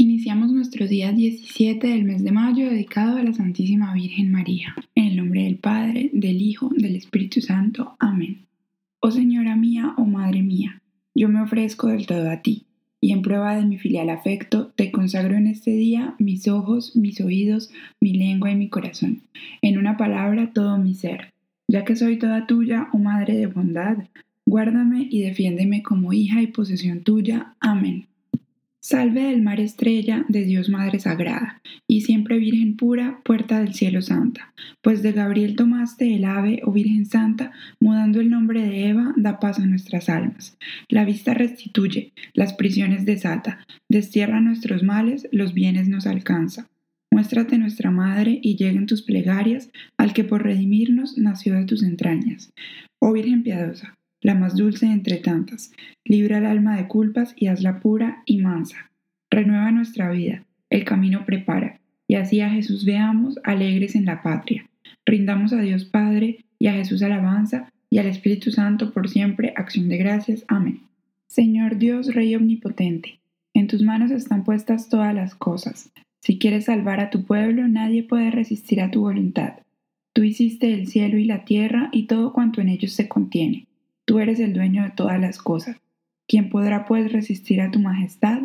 Iniciamos nuestro día 17 del mes de mayo dedicado a la Santísima Virgen María. En el nombre del Padre, del Hijo, del Espíritu Santo. Amén. Oh Señora mía, oh Madre mía, yo me ofrezco del todo a ti, y en prueba de mi filial afecto, te consagro en este día mis ojos, mis oídos, mi lengua y mi corazón, en una palabra todo mi ser, ya que soy toda tuya, oh Madre de bondad, guárdame y defiéndeme como hija y posesión tuya. Amén. Salve del mar estrella de Dios Madre Sagrada, y siempre Virgen pura, puerta del cielo santa, pues de Gabriel tomaste el ave, oh Virgen Santa, mudando el nombre de Eva, da paz a nuestras almas. La vista restituye, las prisiones desata, destierra nuestros males, los bienes nos alcanza. Muéstrate nuestra Madre y lleguen tus plegarias al que por redimirnos nació de tus entrañas. Oh Virgen piadosa, la más dulce entre tantas. Libra el alma de culpas y hazla pura y mansa. Renueva nuestra vida, el camino prepara, y así a Jesús veamos alegres en la patria. Rindamos a Dios Padre y a Jesús alabanza y al Espíritu Santo por siempre acción de gracias. Amén. Señor Dios, Rey Omnipotente, en tus manos están puestas todas las cosas. Si quieres salvar a tu pueblo, nadie puede resistir a tu voluntad. Tú hiciste el cielo y la tierra y todo cuanto en ellos se contiene Tú eres el dueño de todas las cosas. ¿Quién podrá pues resistir a tu majestad?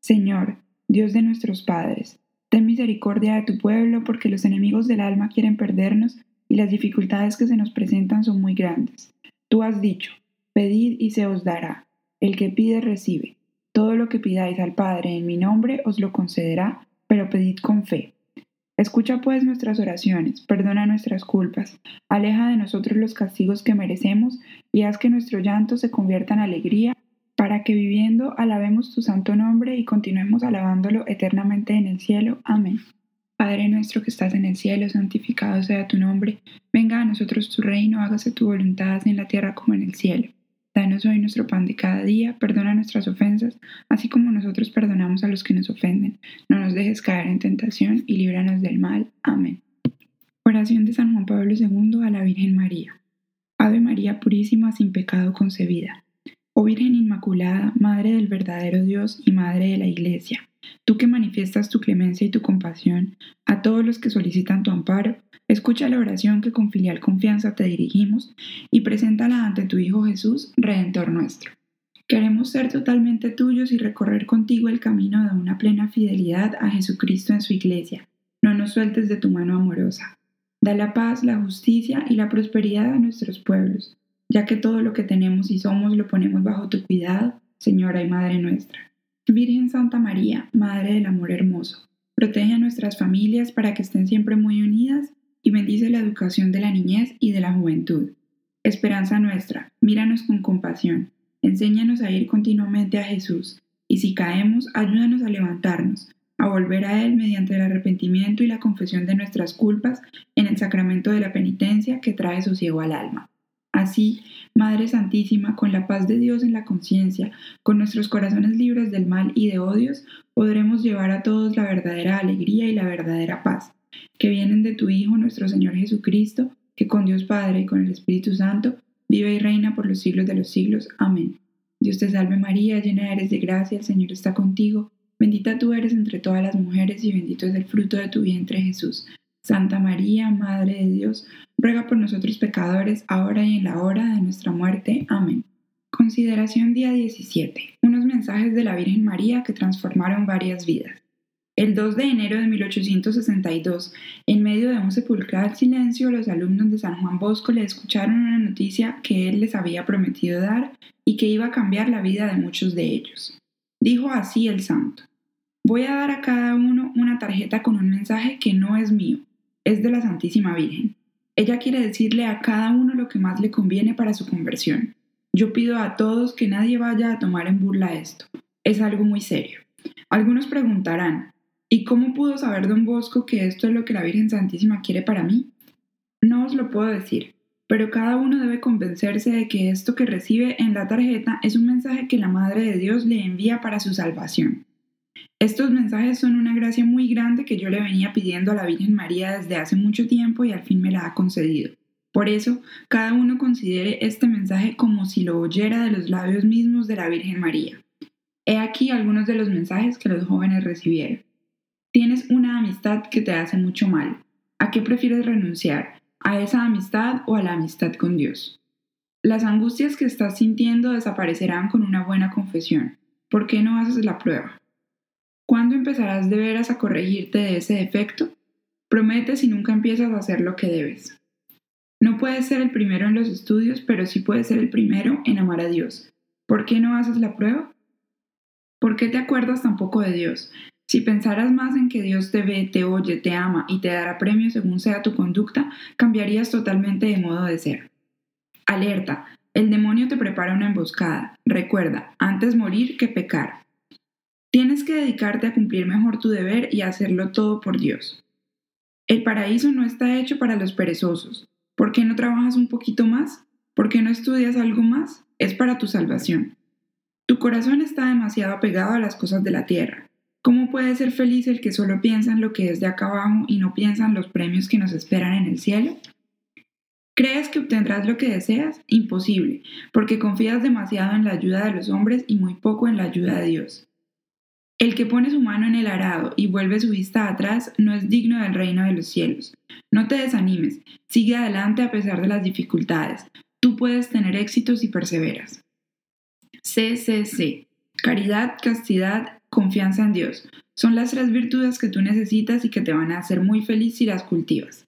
Señor, Dios de nuestros padres, ten misericordia de tu pueblo porque los enemigos del alma quieren perdernos y las dificultades que se nos presentan son muy grandes. Tú has dicho, pedid y se os dará. El que pide recibe. Todo lo que pidáis al Padre en mi nombre os lo concederá, pero pedid con fe. Escucha pues nuestras oraciones, perdona nuestras culpas, aleja de nosotros los castigos que merecemos y haz que nuestro llanto se convierta en alegría, para que viviendo alabemos tu santo nombre y continuemos alabándolo eternamente en el cielo. Amén. Padre nuestro que estás en el cielo, santificado sea tu nombre, venga a nosotros tu reino, hágase tu voluntad en la tierra como en el cielo. Danos hoy nuestro pan de cada día, perdona nuestras ofensas, así como nosotros perdonamos a los que nos ofenden. No nos dejes caer en tentación y líbranos del mal. Amén. Oración de San Juan Pablo II a la Virgen María. Ave María Purísima, sin pecado concebida. Oh Virgen Inmaculada, Madre del verdadero Dios y Madre de la Iglesia, tú que manifiestas tu clemencia y tu compasión a todos los que solicitan tu amparo, Escucha la oración que con filial confianza te dirigimos y preséntala ante tu Hijo Jesús, Redentor nuestro. Queremos ser totalmente tuyos y recorrer contigo el camino de una plena fidelidad a Jesucristo en su iglesia. No nos sueltes de tu mano amorosa. Da la paz, la justicia y la prosperidad a nuestros pueblos, ya que todo lo que tenemos y somos lo ponemos bajo tu cuidado, Señora y Madre nuestra. Virgen Santa María, Madre del Amor Hermoso, protege a nuestras familias para que estén siempre muy unidas y bendice la educación de la niñez y de la juventud. Esperanza nuestra, míranos con compasión, enséñanos a ir continuamente a Jesús, y si caemos, ayúdanos a levantarnos, a volver a Él mediante el arrepentimiento y la confesión de nuestras culpas en el sacramento de la penitencia que trae sosiego al alma. Así, Madre Santísima, con la paz de Dios en la conciencia, con nuestros corazones libres del mal y de odios, podremos llevar a todos la verdadera alegría y la verdadera paz que vienen de tu Hijo nuestro Señor Jesucristo, que con Dios Padre y con el Espíritu Santo vive y reina por los siglos de los siglos. Amén. Dios te salve María, llena eres de gracia, el Señor está contigo, bendita tú eres entre todas las mujeres y bendito es el fruto de tu vientre Jesús. Santa María, Madre de Dios, ruega por nosotros pecadores, ahora y en la hora de nuestra muerte. Amén. Consideración día 17. Unos mensajes de la Virgen María que transformaron varias vidas. El 2 de enero de 1862, en medio de un sepulcral silencio, los alumnos de San Juan Bosco le escucharon una noticia que él les había prometido dar y que iba a cambiar la vida de muchos de ellos. Dijo así el santo, voy a dar a cada uno una tarjeta con un mensaje que no es mío, es de la Santísima Virgen. Ella quiere decirle a cada uno lo que más le conviene para su conversión. Yo pido a todos que nadie vaya a tomar en burla esto. Es algo muy serio. Algunos preguntarán, ¿Y cómo pudo saber don Bosco que esto es lo que la Virgen Santísima quiere para mí? No os lo puedo decir, pero cada uno debe convencerse de que esto que recibe en la tarjeta es un mensaje que la Madre de Dios le envía para su salvación. Estos mensajes son una gracia muy grande que yo le venía pidiendo a la Virgen María desde hace mucho tiempo y al fin me la ha concedido. Por eso, cada uno considere este mensaje como si lo oyera de los labios mismos de la Virgen María. He aquí algunos de los mensajes que los jóvenes recibieron. Que te hace mucho mal. ¿A qué prefieres renunciar? ¿A esa amistad o a la amistad con Dios? Las angustias que estás sintiendo desaparecerán con una buena confesión. ¿Por qué no haces la prueba? ¿Cuándo empezarás de veras a corregirte de ese defecto? Promete si nunca empiezas a hacer lo que debes. No puedes ser el primero en los estudios, pero sí puedes ser el primero en amar a Dios. ¿Por qué no haces la prueba? ¿Por qué te acuerdas tampoco de Dios? Si pensaras más en que Dios te ve, te oye, te ama y te dará premio según sea tu conducta, cambiarías totalmente de modo de ser. Alerta, el demonio te prepara una emboscada. Recuerda, antes morir que pecar. Tienes que dedicarte a cumplir mejor tu deber y hacerlo todo por Dios. El paraíso no está hecho para los perezosos. ¿Por qué no trabajas un poquito más? ¿Por qué no estudias algo más? Es para tu salvación. Tu corazón está demasiado apegado a las cosas de la tierra. ¿Cómo puede ser feliz el que solo piensa en lo que es de acá abajo y no piensa en los premios que nos esperan en el cielo? ¿Crees que obtendrás lo que deseas? Imposible, porque confías demasiado en la ayuda de los hombres y muy poco en la ayuda de Dios. El que pone su mano en el arado y vuelve su vista atrás no es digno del reino de los cielos. No te desanimes, sigue adelante a pesar de las dificultades. Tú puedes tener éxitos si perseveras. CCC. Caridad, castidad, confianza en Dios. Son las tres virtudes que tú necesitas y que te van a hacer muy feliz si las cultivas.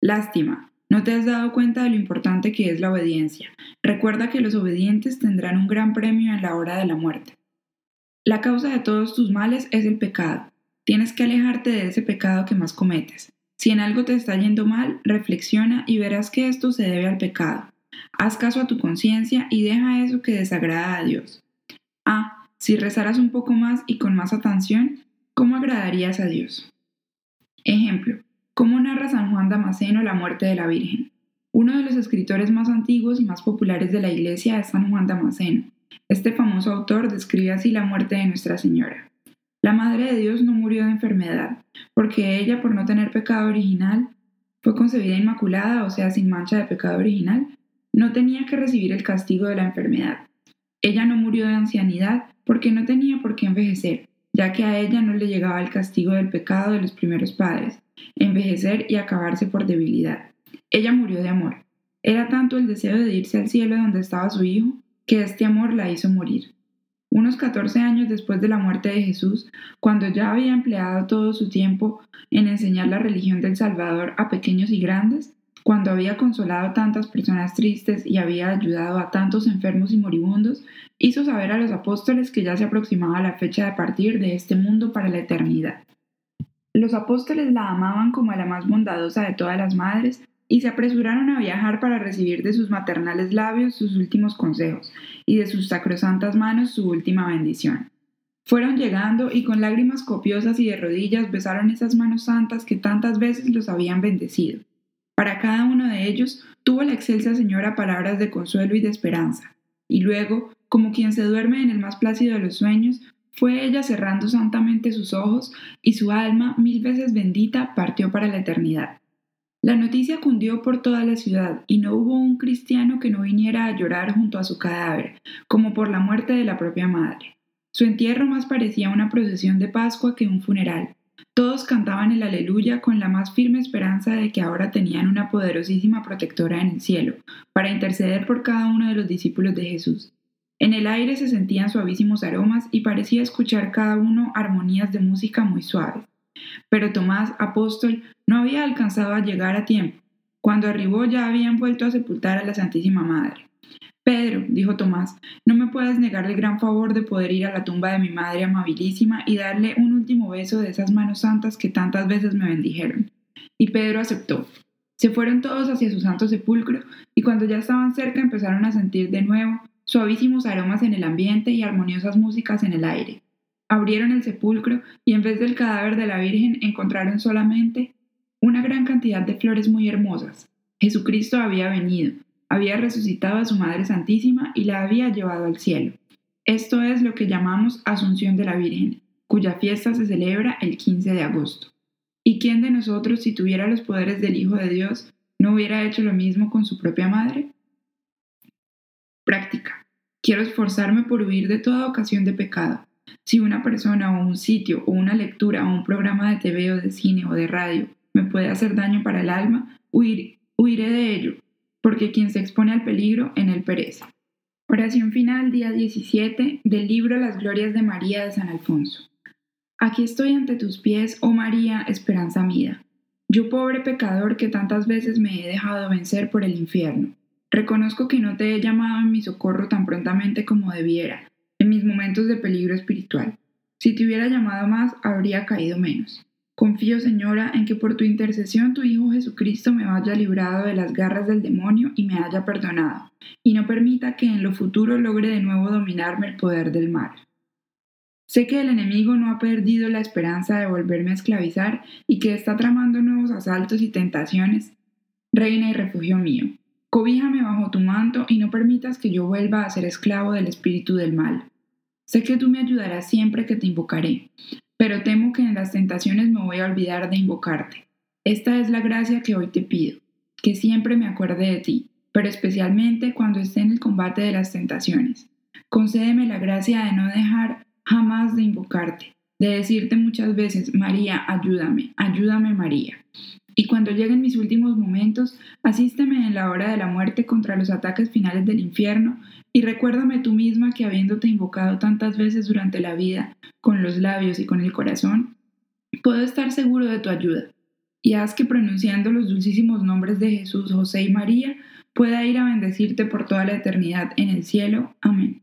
Lástima, no te has dado cuenta de lo importante que es la obediencia. Recuerda que los obedientes tendrán un gran premio en la hora de la muerte. La causa de todos tus males es el pecado. Tienes que alejarte de ese pecado que más cometes. Si en algo te está yendo mal, reflexiona y verás que esto se debe al pecado. Haz caso a tu conciencia y deja eso que desagrada a Dios. Si rezaras un poco más y con más atención, ¿cómo agradarías a Dios? Ejemplo, ¿cómo narra San Juan Damasceno la muerte de la Virgen? Uno de los escritores más antiguos y más populares de la Iglesia es San Juan Damasceno. Este famoso autor describe así la muerte de Nuestra Señora. La Madre de Dios no murió de enfermedad, porque ella, por no tener pecado original, fue concebida inmaculada, o sea, sin mancha de pecado original, no tenía que recibir el castigo de la enfermedad. Ella no murió de ancianidad porque no tenía por qué envejecer, ya que a ella no le llegaba el castigo del pecado de los primeros padres, envejecer y acabarse por debilidad. Ella murió de amor. Era tanto el deseo de irse al cielo donde estaba su hijo, que este amor la hizo morir. Unos 14 años después de la muerte de Jesús, cuando ya había empleado todo su tiempo en enseñar la religión del Salvador a pequeños y grandes, cuando había consolado a tantas personas tristes y había ayudado a tantos enfermos y moribundos, hizo saber a los apóstoles que ya se aproximaba la fecha de partir de este mundo para la eternidad. Los apóstoles la amaban como a la más bondadosa de todas las madres y se apresuraron a viajar para recibir de sus maternales labios sus últimos consejos y de sus sacrosantas manos su última bendición. Fueron llegando y con lágrimas copiosas y de rodillas besaron esas manos santas que tantas veces los habían bendecido. Para cada uno de ellos tuvo la excelsa señora palabras de consuelo y de esperanza, y luego, como quien se duerme en el más plácido de los sueños, fue ella cerrando santamente sus ojos y su alma, mil veces bendita, partió para la eternidad. La noticia cundió por toda la ciudad y no hubo un cristiano que no viniera a llorar junto a su cadáver, como por la muerte de la propia madre. Su entierro más parecía una procesión de Pascua que un funeral, todos cantaban el aleluya con la más firme esperanza de que ahora tenían una poderosísima protectora en el cielo, para interceder por cada uno de los discípulos de Jesús. En el aire se sentían suavísimos aromas y parecía escuchar cada uno armonías de música muy suaves. Pero Tomás, apóstol, no había alcanzado a llegar a tiempo. Cuando arribó ya habían vuelto a sepultar a la Santísima Madre. Pedro, dijo Tomás, no me puedes negar el gran favor de poder ir a la tumba de mi madre amabilísima y darle un último beso de esas manos santas que tantas veces me bendijeron. Y Pedro aceptó. Se fueron todos hacia su santo sepulcro y cuando ya estaban cerca empezaron a sentir de nuevo suavísimos aromas en el ambiente y armoniosas músicas en el aire. Abrieron el sepulcro y en vez del cadáver de la Virgen encontraron solamente una gran cantidad de flores muy hermosas. Jesucristo había venido, había resucitado a su Madre Santísima y la había llevado al cielo. Esto es lo que llamamos Asunción de la Virgen, cuya fiesta se celebra el 15 de agosto. ¿Y quién de nosotros, si tuviera los poderes del Hijo de Dios, no hubiera hecho lo mismo con su propia madre? Práctica. Quiero esforzarme por huir de toda ocasión de pecado. Si una persona o un sitio o una lectura o un programa de TV o de cine o de radio me puede hacer daño para el alma, huiré de ello, porque quien se expone al peligro en él perece. Oración final, día 17, del libro Las Glorias de María de San Alfonso. Aquí estoy ante tus pies, oh María, esperanza mía. Yo pobre pecador que tantas veces me he dejado vencer por el infierno. Reconozco que no te he llamado en mi socorro tan prontamente como debiera, en mis momentos de peligro espiritual. Si te hubiera llamado más, habría caído menos. Confío, Señora, en que por tu intercesión tu Hijo Jesucristo me haya librado de las garras del demonio y me haya perdonado, y no permita que en lo futuro logre de nuevo dominarme el poder del mal. Sé que el enemigo no ha perdido la esperanza de volverme a esclavizar y que está tramando nuevos asaltos y tentaciones. Reina y refugio mío, cobíjame bajo tu manto y no permitas que yo vuelva a ser esclavo del espíritu del mal. Sé que tú me ayudarás siempre que te invocaré, pero temo que en las tentaciones me voy a olvidar de invocarte. Esta es la gracia que hoy te pido, que siempre me acuerde de ti, pero especialmente cuando esté en el combate de las tentaciones. Concédeme la gracia de no dejar jamás de invocarte, de decirte muchas veces, María, ayúdame, ayúdame María. Y cuando lleguen mis últimos momentos, asísteme en la hora de la muerte contra los ataques finales del infierno y recuérdame tú misma que habiéndote invocado tantas veces durante la vida, con los labios y con el corazón, puedo estar seguro de tu ayuda. Y haz que pronunciando los dulcísimos nombres de Jesús, José y María, pueda ir a bendecirte por toda la eternidad en el cielo. Amén.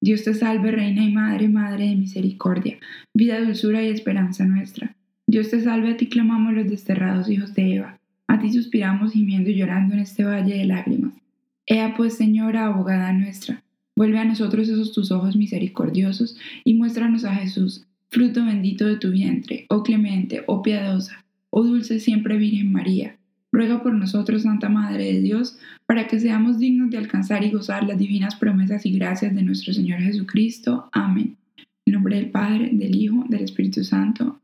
Dios te salve, Reina y Madre, Madre de Misericordia, vida, dulzura y esperanza nuestra. Dios te salve, a ti clamamos los desterrados hijos de Eva, a ti suspiramos gimiendo y llorando en este valle de lágrimas. Ea pues, Señora, abogada nuestra, vuelve a nosotros esos tus ojos misericordiosos y muéstranos a Jesús, fruto bendito de tu vientre, oh clemente, oh piadosa, oh dulce siempre Virgen María. Ruega por nosotros, Santa Madre de Dios, para que seamos dignos de alcanzar y gozar las divinas promesas y gracias de nuestro Señor Jesucristo. Amén. En nombre del Padre, del Hijo, del Espíritu Santo.